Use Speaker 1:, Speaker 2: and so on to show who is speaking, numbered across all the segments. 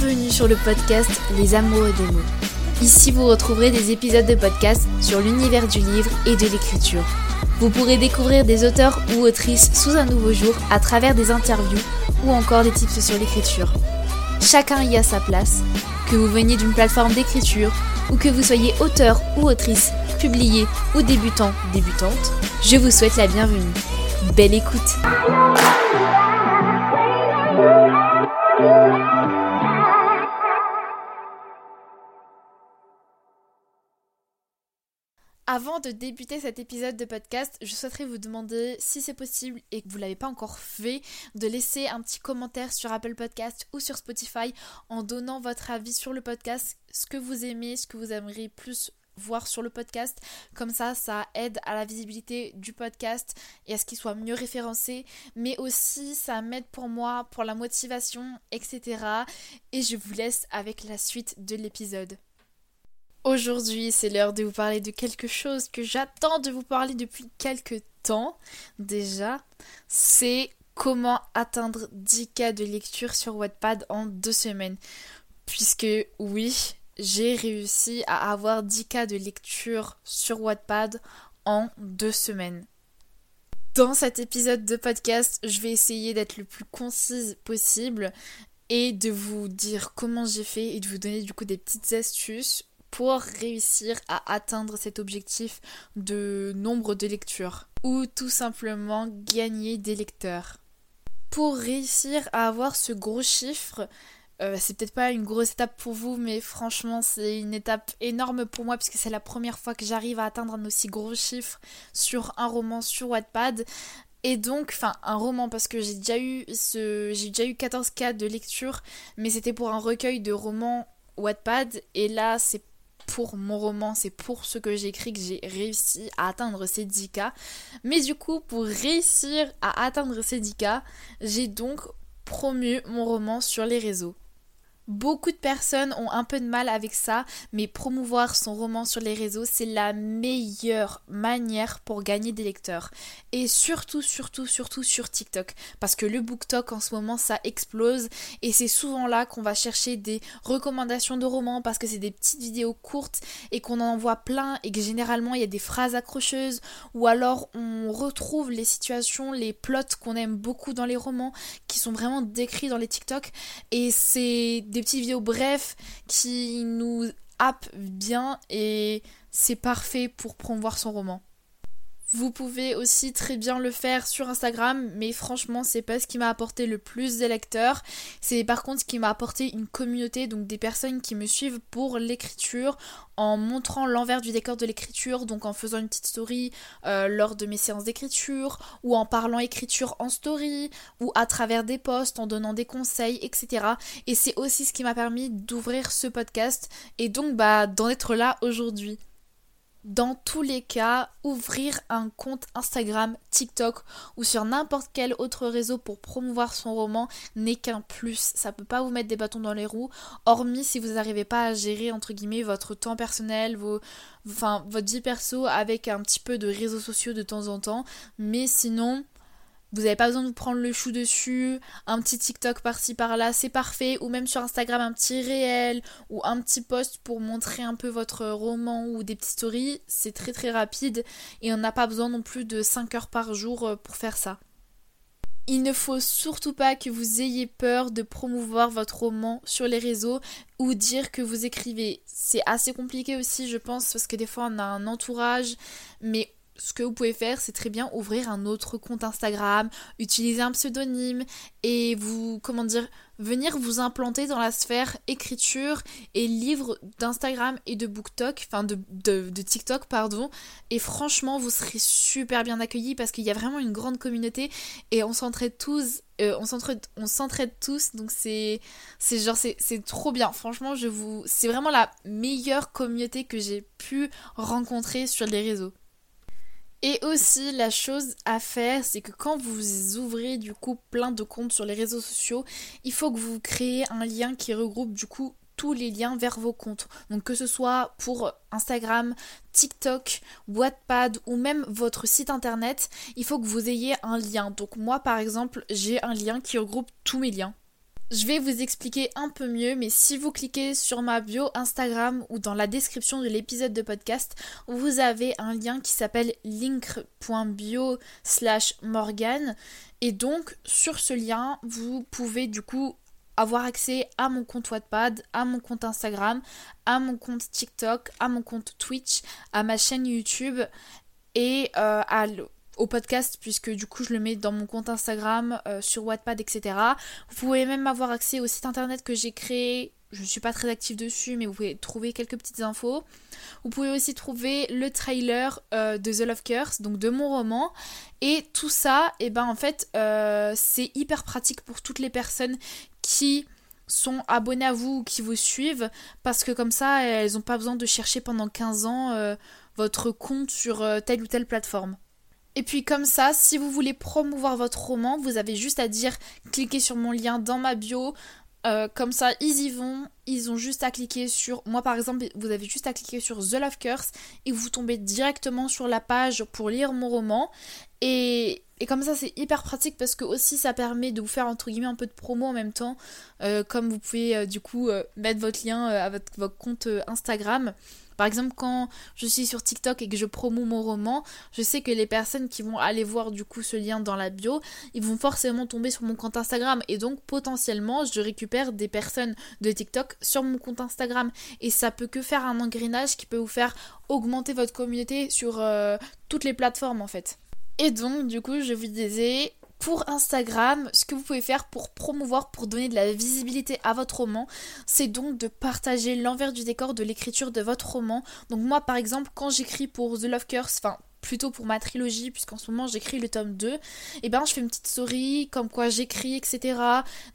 Speaker 1: Bienvenue sur le podcast Les Amoureux des mots. Ici, vous retrouverez des épisodes de podcast sur l'univers du livre et de l'écriture. Vous pourrez découvrir des auteurs ou autrices sous un nouveau jour à travers des interviews ou encore des tips sur l'écriture. Chacun y a sa place, que vous veniez d'une plateforme d'écriture ou que vous soyez auteur ou autrice, publié ou débutant, débutante, je vous souhaite la bienvenue. Belle écoute Avant de débuter cet épisode de podcast, je souhaiterais vous demander si c'est possible et que vous ne l'avez pas encore fait, de laisser un petit commentaire sur Apple Podcast ou sur Spotify en donnant votre avis sur le podcast, ce que vous aimez, ce que vous aimeriez plus voir sur le podcast. Comme ça, ça aide à la visibilité du podcast et à ce qu'il soit mieux référencé. Mais aussi, ça m'aide pour moi, pour la motivation, etc. Et je vous laisse avec la suite de l'épisode. Aujourd'hui, c'est l'heure de vous parler de quelque chose que j'attends de vous parler depuis quelques temps déjà. C'est comment atteindre 10K de lecture sur Wattpad en deux semaines. Puisque oui, j'ai réussi à avoir 10K de lecture sur Wattpad en deux semaines. Dans cet épisode de podcast, je vais essayer d'être le plus concise possible et de vous dire comment j'ai fait et de vous donner du coup des petites astuces pour réussir à atteindre cet objectif de nombre de lectures ou tout simplement gagner des lecteurs. Pour réussir à avoir ce gros chiffre, euh, c'est peut-être pas une grosse étape pour vous, mais franchement, c'est une étape énorme pour moi puisque c'est la première fois que j'arrive à atteindre un aussi gros chiffre sur un roman sur Wattpad. Et donc, enfin, un roman, parce que j'ai déjà eu ce. J'ai déjà eu 14 cas de lecture, mais c'était pour un recueil de romans Wattpad, et là, c'est pour mon roman, c'est pour ce que j'écris que j'ai réussi à atteindre ces 10K. Mais du coup, pour réussir à atteindre ces 10K, j'ai donc promu mon roman sur les réseaux. Beaucoup de personnes ont un peu de mal avec ça, mais promouvoir son roman sur les réseaux, c'est la meilleure manière pour gagner des lecteurs. Et surtout, surtout, surtout sur TikTok. Parce que le BookTok en ce moment, ça explose. Et c'est souvent là qu'on va chercher des recommandations de romans parce que c'est des petites vidéos courtes et qu'on en envoie plein et que généralement il y a des phrases accrocheuses ou alors on retrouve les situations, les plots qu'on aime beaucoup dans les romans qui sont vraiment décrits dans les TikTok. Et c'est petites vidéos brefs qui nous happent bien et c'est parfait pour promouvoir son roman. Vous pouvez aussi très bien le faire sur Instagram, mais franchement, c'est pas ce qui m'a apporté le plus de lecteurs. C'est par contre ce qui m'a apporté une communauté, donc des personnes qui me suivent pour l'écriture, en montrant l'envers du décor de l'écriture, donc en faisant une petite story euh, lors de mes séances d'écriture, ou en parlant écriture en story, ou à travers des posts, en donnant des conseils, etc. Et c'est aussi ce qui m'a permis d'ouvrir ce podcast, et donc bah d'en être là aujourd'hui. Dans tous les cas, ouvrir un compte Instagram, TikTok ou sur n'importe quel autre réseau pour promouvoir son roman n'est qu'un plus. Ça peut pas vous mettre des bâtons dans les roues, hormis si vous n'arrivez pas à gérer entre guillemets votre temps personnel, vos, enfin votre vie perso avec un petit peu de réseaux sociaux de temps en temps. Mais sinon, vous n'avez pas besoin de vous prendre le chou dessus, un petit TikTok par-ci par-là, c'est parfait, ou même sur Instagram un petit réel ou un petit post pour montrer un peu votre roman ou des petites stories, c'est très très rapide et on n'a pas besoin non plus de 5 heures par jour euh, pour faire ça. Il ne faut surtout pas que vous ayez peur de promouvoir votre roman sur les réseaux ou dire que vous écrivez. C'est assez compliqué aussi, je pense, parce que des fois on a un entourage, mais ce que vous pouvez faire, c'est très bien ouvrir un autre compte Instagram, utiliser un pseudonyme et vous, comment dire, venir vous implanter dans la sphère écriture et livre d'Instagram et de BookTok, enfin de, de, TikTok, pardon. Et franchement, vous serez super bien accueillis parce qu'il y a vraiment une grande communauté et on s'entraide tous. Euh, donc c'est c'est genre c'est trop bien franchement je vous c'est vraiment la meilleure communauté que j'ai pu rencontrer sur les réseaux et aussi, la chose à faire, c'est que quand vous ouvrez du coup plein de comptes sur les réseaux sociaux, il faut que vous créez un lien qui regroupe du coup tous les liens vers vos comptes. Donc que ce soit pour Instagram, TikTok, Wattpad ou même votre site internet, il faut que vous ayez un lien. Donc moi par exemple, j'ai un lien qui regroupe tous mes liens. Je vais vous expliquer un peu mieux, mais si vous cliquez sur ma bio Instagram ou dans la description de l'épisode de podcast, vous avez un lien qui s'appelle link.bio slash Morgan. Et donc, sur ce lien, vous pouvez du coup avoir accès à mon compte Wattpad, à mon compte Instagram, à mon compte TikTok, à mon compte Twitch, à ma chaîne YouTube et euh, à au podcast puisque du coup je le mets dans mon compte Instagram, euh, sur Wattpad, etc. Vous pouvez même avoir accès au site internet que j'ai créé. Je ne suis pas très active dessus, mais vous pouvez trouver quelques petites infos. Vous pouvez aussi trouver le trailer euh, de The Love Curse, donc de mon roman. Et tout ça, et eh ben en fait, euh, c'est hyper pratique pour toutes les personnes qui sont abonnées à vous ou qui vous suivent, parce que comme ça, elles n'ont pas besoin de chercher pendant 15 ans votre compte sur telle ou telle plateforme. Et puis comme ça, si vous voulez promouvoir votre roman, vous avez juste à dire cliquez sur mon lien dans ma bio. Euh, comme ça, ils y vont. Ils ont juste à cliquer sur. Moi, par exemple, vous avez juste à cliquer sur The Love Curse et vous tombez directement sur la page pour lire mon roman. Et, comme ça, c'est hyper pratique parce que aussi ça permet de vous faire entre guillemets un peu de promo en même temps. Euh, comme vous pouvez euh, du coup mettre votre lien à votre compte Instagram. Par exemple, quand je suis sur TikTok et que je promous mon roman, je sais que les personnes qui vont aller voir du coup ce lien dans la bio, ils vont forcément tomber sur mon compte Instagram et donc potentiellement je récupère des personnes de TikTok sur mon compte Instagram et ça peut que faire un engrenage qui peut vous faire augmenter votre communauté sur euh, toutes les plateformes en fait. Et donc, du coup, je vous disais, pour Instagram, ce que vous pouvez faire pour promouvoir, pour donner de la visibilité à votre roman, c'est donc de partager l'envers du décor de l'écriture de votre roman. Donc moi par exemple, quand j'écris pour The Love Curse, enfin plutôt pour ma trilogie, puisqu'en ce moment j'écris le tome 2, et ben je fais une petite story, comme quoi j'écris, etc.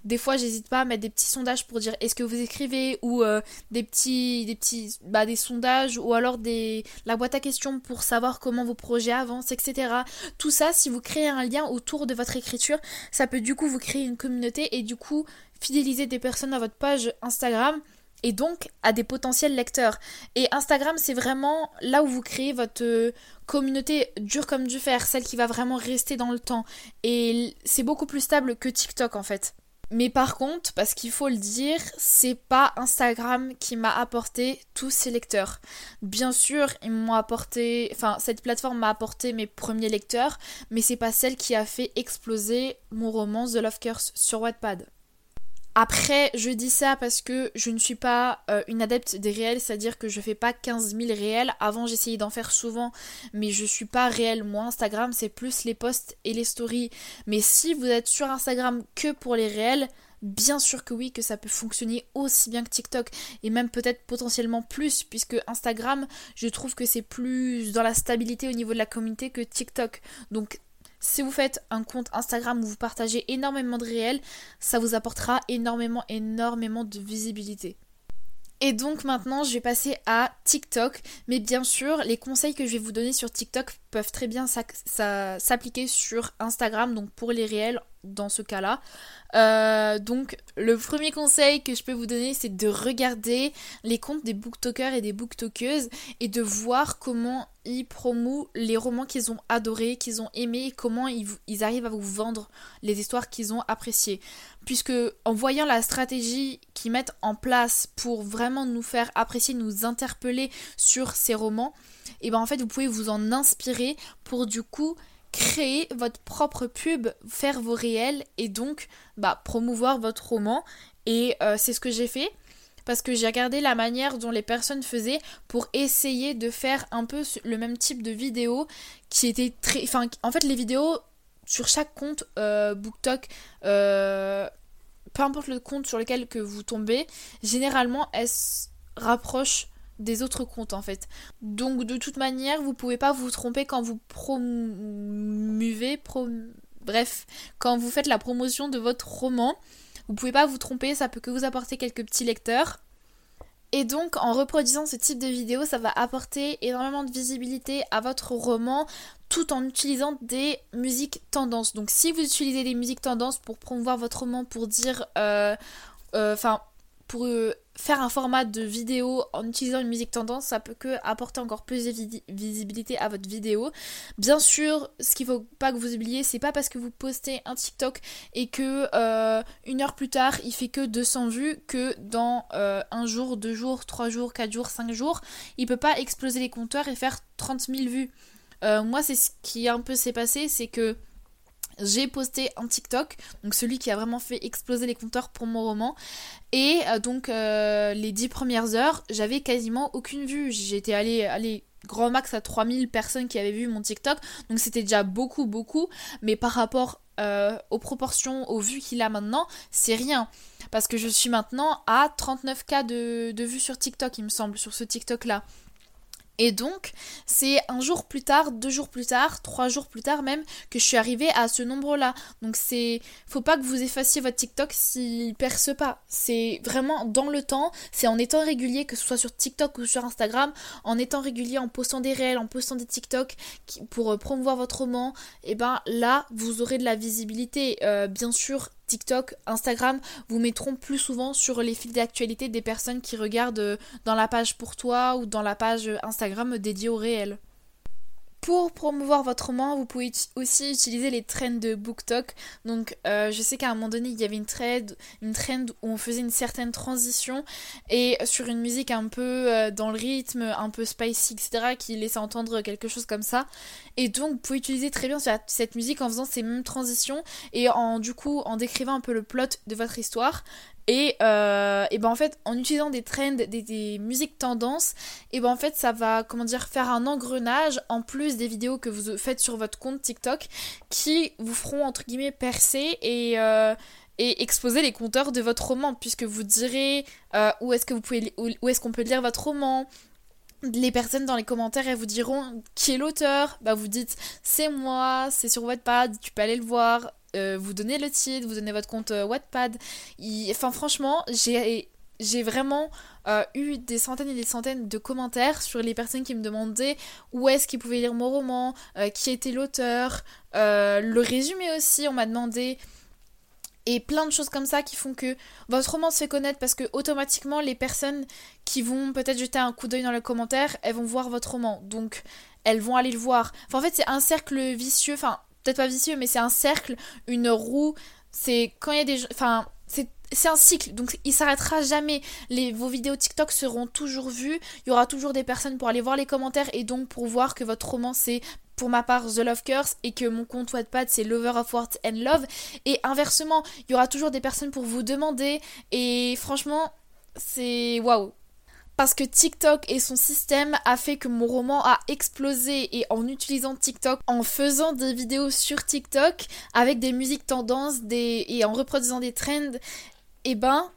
Speaker 1: Des fois j'hésite pas à mettre des petits sondages pour dire est-ce que vous écrivez, ou euh, des petits, des petits, bah des sondages, ou alors des, la boîte à questions pour savoir comment vos projets avancent, etc. Tout ça, si vous créez un lien autour de votre écriture, ça peut du coup vous créer une communauté et du coup fidéliser des personnes à votre page Instagram et donc à des potentiels lecteurs. Et Instagram, c'est vraiment là où vous créez votre euh, communauté dure comme du fer, celle qui va vraiment rester dans le temps. Et c'est beaucoup plus stable que TikTok en fait. Mais par contre, parce qu'il faut le dire, c'est pas Instagram qui m'a apporté tous ces lecteurs. Bien sûr, ils m'ont apporté, enfin, cette plateforme m'a apporté mes premiers lecteurs, mais c'est pas celle qui a fait exploser mon roman The Love Curse sur Wattpad. Après, je dis ça parce que je ne suis pas euh, une adepte des réels, c'est-à-dire que je fais pas 15 000 réels. Avant, j'essayais d'en faire souvent, mais je suis pas réel. Moi, Instagram, c'est plus les posts et les stories. Mais si vous êtes sur Instagram que pour les réels, bien sûr que oui, que ça peut fonctionner aussi bien que TikTok et même peut-être potentiellement plus, puisque Instagram, je trouve que c'est plus dans la stabilité au niveau de la communauté que TikTok. Donc si vous faites un compte Instagram où vous partagez énormément de réels, ça vous apportera énormément, énormément de visibilité. Et donc maintenant, je vais passer à TikTok. Mais bien sûr, les conseils que je vais vous donner sur TikTok peuvent très bien s'appliquer sur Instagram, donc pour les réels dans ce cas-là. Euh, donc le premier conseil que je peux vous donner, c'est de regarder les comptes des booktokers et des booktokeuses et de voir comment ils promouvent les romans qu'ils ont adorés, qu'ils ont aimés, et comment ils, ils, arrivent à vous vendre les histoires qu'ils ont appréciées. Puisque en voyant la stratégie qu'ils mettent en place pour vraiment nous faire apprécier, nous interpeller sur ces romans, et ben en fait vous pouvez vous en inspirer pour du coup créer votre propre pub, faire vos réels et donc bah, promouvoir votre roman. Et euh, c'est ce que j'ai fait parce que j'ai regardé la manière dont les personnes faisaient pour essayer de faire un peu le même type de vidéo qui était très... Enfin, en fait, les vidéos sur chaque compte euh, BookTok, euh, peu importe le compte sur lequel que vous tombez, généralement, elles se rapprochent des autres comptes en fait. Donc de toute manière, vous pouvez pas vous tromper quand vous promuvez, bref, quand vous faites la promotion de votre roman. Vous pouvez pas vous tromper, ça peut que vous apporter quelques petits lecteurs. Et donc en reproduisant ce type de vidéo, ça va apporter énormément de visibilité à votre roman tout en utilisant des musiques tendances. Donc si vous utilisez des musiques tendances pour promouvoir votre roman, pour dire... Euh, euh, enfin... pour euh, faire un format de vidéo en utilisant une musique tendance, ça peut que apporter encore plus de visibilité à votre vidéo. Bien sûr, ce qu'il faut pas que vous oubliez, c'est pas parce que vous postez un TikTok et que une heure plus tard il fait que 200 vues que dans un jour, deux jours, trois jours, quatre jours, cinq jours, il peut pas exploser les compteurs et faire 30 000 vues. Euh, moi, c'est ce qui un peu s'est passé, c'est que j'ai posté un TikTok, donc celui qui a vraiment fait exploser les compteurs pour mon roman. Et euh, donc euh, les dix premières heures, j'avais quasiment aucune vue. J'étais allée, allée grand max à 3000 personnes qui avaient vu mon TikTok, donc c'était déjà beaucoup, beaucoup. Mais par rapport aux proportions, aux vues qu'il a maintenant, c'est rien. Parce que je suis maintenant à 39K de, de vues sur TikTok, il me semble, sur ce TikTok-là. Et donc, c'est un jour plus tard, deux jours plus tard, trois jours plus tard même, que je suis arrivée à ce nombre-là. Donc c'est, faut pas que vous effaciez votre TikTok s'il perce pas. C'est vraiment dans le temps, c'est en étant régulier, que ce soit sur TikTok ou sur Instagram, en étant régulier, en postant des réels, en postant des TikTok pour euh, promouvoir votre roman, et eh ben là, vous aurez de la visibilité. Euh, bien sûr, TikTok, Instagram vous mettront plus souvent sur les fils d'actualité des personnes qui regardent euh, dans la page pour toi ou dans la page Instagram dédiée au réel. Pour promouvoir votre roman, vous pouvez aussi utiliser les trends de BookTok. Donc, euh, je sais qu'à un moment donné, il y avait une trend, une trend où on faisait une certaine transition et sur une musique un peu euh, dans le rythme, un peu spicy, etc., qui laissait entendre quelque chose comme ça. Et donc, vous pouvez utiliser très bien cette musique en faisant ces mêmes transitions et en du coup en décrivant un peu le plot de votre histoire. Et, euh, et ben en fait, en utilisant des trends, des, musiques tendances, et ben en fait, ça va, comment dire, faire un engrenage en plus des vidéos que vous faites sur votre compte TikTok qui vous feront, entre guillemets, percer et, euh, et exposer les compteurs de votre roman, puisque vous direz euh, où est-ce que vous pouvez, où est-ce qu'on peut lire votre roman, les personnes dans les commentaires elles vous diront qui est l'auteur? Bah vous dites c'est moi c'est sur Wattpad tu peux aller le voir euh, vous donnez le titre, vous donnez votre compte euh, Wattpad. Enfin, franchement, j'ai j'ai vraiment euh, eu des centaines et des centaines de commentaires sur les personnes qui me demandaient où est-ce qu'ils pouvaient lire mon roman, qui était l'auteur, le résumé aussi, on m'a demandé. Et plein de choses comme ça qui font que votre roman se fait connaître parce que automatiquement les personnes qui vont peut-être jeter un coup d'œil dans les commentaires, elles vont voir votre roman. Donc elles vont aller le voir. Enfin en fait c'est un cercle vicieux. Enfin peut-être pas vicieux, mais c'est un cercle, une roue. C'est quand il y a des. Enfin, c'est un cycle, donc il s'arrêtera jamais. Les, vos vidéos TikTok seront toujours vues. Il y aura toujours des personnes pour aller voir les commentaires et donc pour voir que votre roman c'est pour ma part The Love Curse et que mon compte Wattpad c'est Lover of Words and Love. Et inversement, il y aura toujours des personnes pour vous demander. Et franchement, c'est waouh parce que TikTok et son système a fait que mon roman a explosé et en utilisant TikTok, en faisant des vidéos sur TikTok avec des musiques tendances et en reproduisant des trends, et eh ben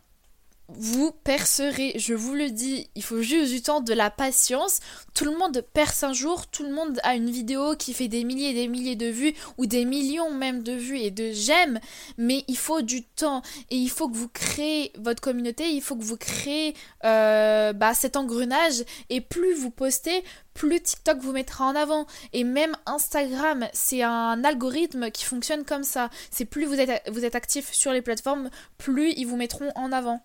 Speaker 1: vous percerez, je vous le dis, il faut juste du temps, de la patience. Tout le monde perce un jour, tout le monde a une vidéo qui fait des milliers et des milliers de vues ou des millions même de vues et de j'aime, mais il faut du temps et il faut que vous créez votre communauté, il faut que vous créez euh, bah, cet engrenage et plus vous postez, plus TikTok vous mettra en avant. Et même Instagram, c'est un algorithme qui fonctionne comme ça. C'est plus vous êtes, vous êtes actif sur les plateformes, plus ils vous mettront en avant.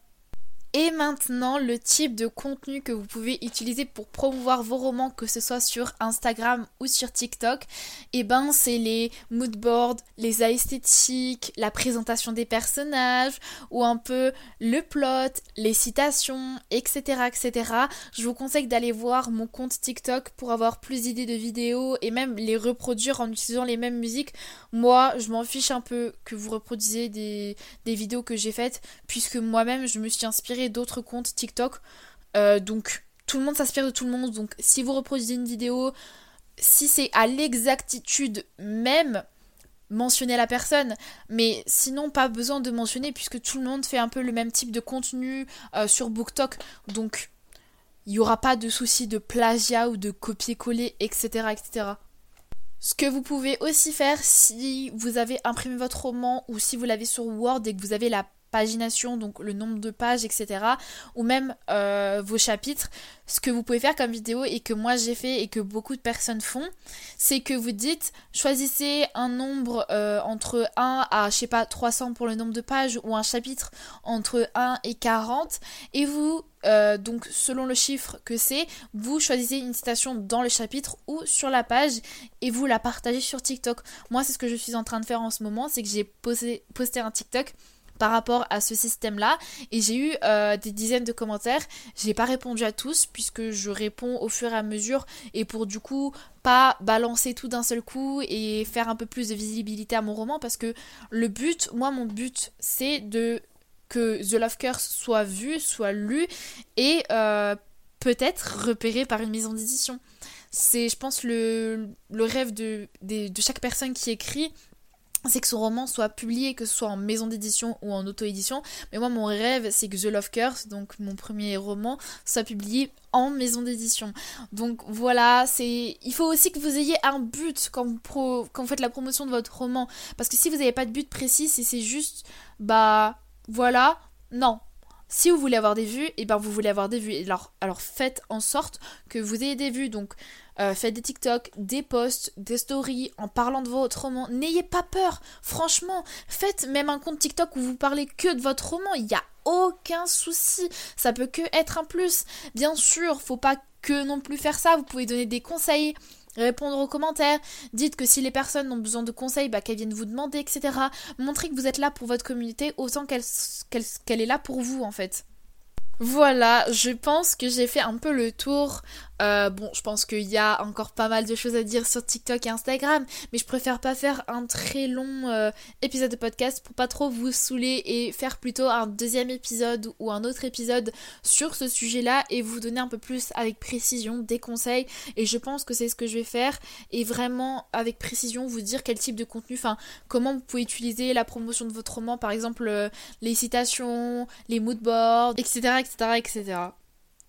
Speaker 1: Et maintenant, le type de contenu que vous pouvez utiliser pour promouvoir vos romans, que ce soit sur Instagram ou sur TikTok, eh ben c'est les moodboards, les esthétiques, la présentation des personnages, ou un peu le plot, les citations, etc. etc. Je vous conseille d'aller voir mon compte TikTok pour avoir plus d'idées de vidéos et même les reproduire en utilisant les mêmes musiques. Moi, je m'en fiche un peu que vous reproduisez des, des vidéos que j'ai faites, puisque moi-même je me suis inspirée d'autres comptes TikTok. Euh, donc tout le monde s'inspire de tout le monde. Donc si vous reproduisez une vidéo, si c'est à l'exactitude même, mentionnez la personne. Mais sinon, pas besoin de mentionner puisque tout le monde fait un peu le même type de contenu euh, sur BookTok. Donc il n'y aura pas de souci de plagiat ou de copier-coller, etc., etc. Ce que vous pouvez aussi faire si vous avez imprimé votre roman ou si vous l'avez sur Word et que vous avez la pagination, donc le nombre de pages, etc. Ou même euh, vos chapitres. Ce que vous pouvez faire comme vidéo et que moi j'ai fait et que beaucoup de personnes font, c'est que vous dites choisissez un nombre euh, entre 1 à je sais pas 300 pour le nombre de pages ou un chapitre entre 1 et 40 et vous euh, donc selon le chiffre que c'est, vous choisissez une citation dans le chapitre ou sur la page et vous la partagez sur TikTok. Moi c'est ce que je suis en train de faire en ce moment, c'est que j'ai posté, posté un TikTok par rapport à ce système-là. Et j'ai eu euh, des dizaines de commentaires. Je n'ai pas répondu à tous puisque je réponds au fur et à mesure et pour du coup pas balancer tout d'un seul coup et faire un peu plus de visibilité à mon roman parce que le but, moi mon but c'est de que The Love Curse soit vu, soit lu et euh, peut-être repéré par une maison d'édition. C'est, je pense, le, le rêve de, de, de chaque personne qui écrit c'est que son roman soit publié, que ce soit en maison d'édition ou en auto-édition. Mais moi, mon rêve, c'est que The Love Curse, donc mon premier roman, soit publié en maison d'édition. Donc voilà, c'est. Il faut aussi que vous ayez un but quand vous, quand vous faites la promotion de votre roman. Parce que si vous n'avez pas de but précis, si c'est juste, bah voilà, non. Si vous voulez avoir des vues, et eh ben vous voulez avoir des vues. Alors, alors faites en sorte que vous ayez des vues. Donc euh, faites des TikTok, des posts, des stories en parlant de votre roman. N'ayez pas peur, franchement. Faites même un compte TikTok où vous parlez que de votre roman. Il n'y a aucun souci. Ça peut que être un plus. Bien sûr, faut pas que non plus faire ça. Vous pouvez donner des conseils répondre aux commentaires, dites que si les personnes ont besoin de conseils, bah, qu'elles viennent vous demander, etc. Montrez que vous êtes là pour votre communauté autant qu'elle qu'elle est là pour vous en fait. Voilà, je pense que j'ai fait un peu le tour euh, bon, je pense qu'il y a encore pas mal de choses à dire sur TikTok et Instagram, mais je préfère pas faire un très long euh, épisode de podcast pour pas trop vous saouler et faire plutôt un deuxième épisode ou un autre épisode sur ce sujet-là et vous donner un peu plus avec précision des conseils. Et je pense que c'est ce que je vais faire et vraiment avec précision vous dire quel type de contenu, enfin comment vous pouvez utiliser la promotion de votre roman, par exemple euh, les citations, les moodboards, etc.,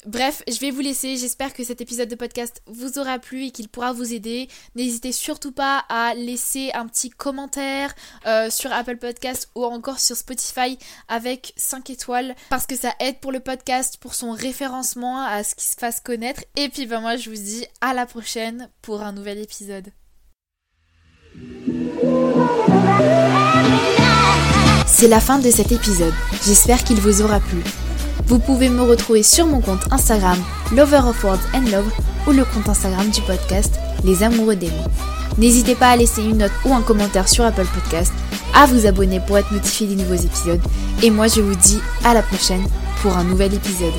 Speaker 1: Bref, je vais vous laisser. J'espère que cet épisode de podcast vous aura plu et qu'il pourra vous aider. N'hésitez surtout pas à laisser un petit commentaire euh, sur Apple Podcast ou encore sur Spotify avec 5 étoiles parce que ça aide pour le podcast, pour son référencement, à ce qu'il se fasse connaître. Et puis ben moi je vous dis à la prochaine pour un nouvel épisode.
Speaker 2: C'est la fin de cet épisode. J'espère qu'il vous aura plu. Vous pouvez me retrouver sur mon compte Instagram Lover of Words and Love ou le compte Instagram du podcast Les Amoureux des. N'hésitez pas à laisser une note ou un commentaire sur Apple Podcast, à vous abonner pour être notifié des nouveaux épisodes. Et moi je vous dis à la prochaine pour un nouvel épisode.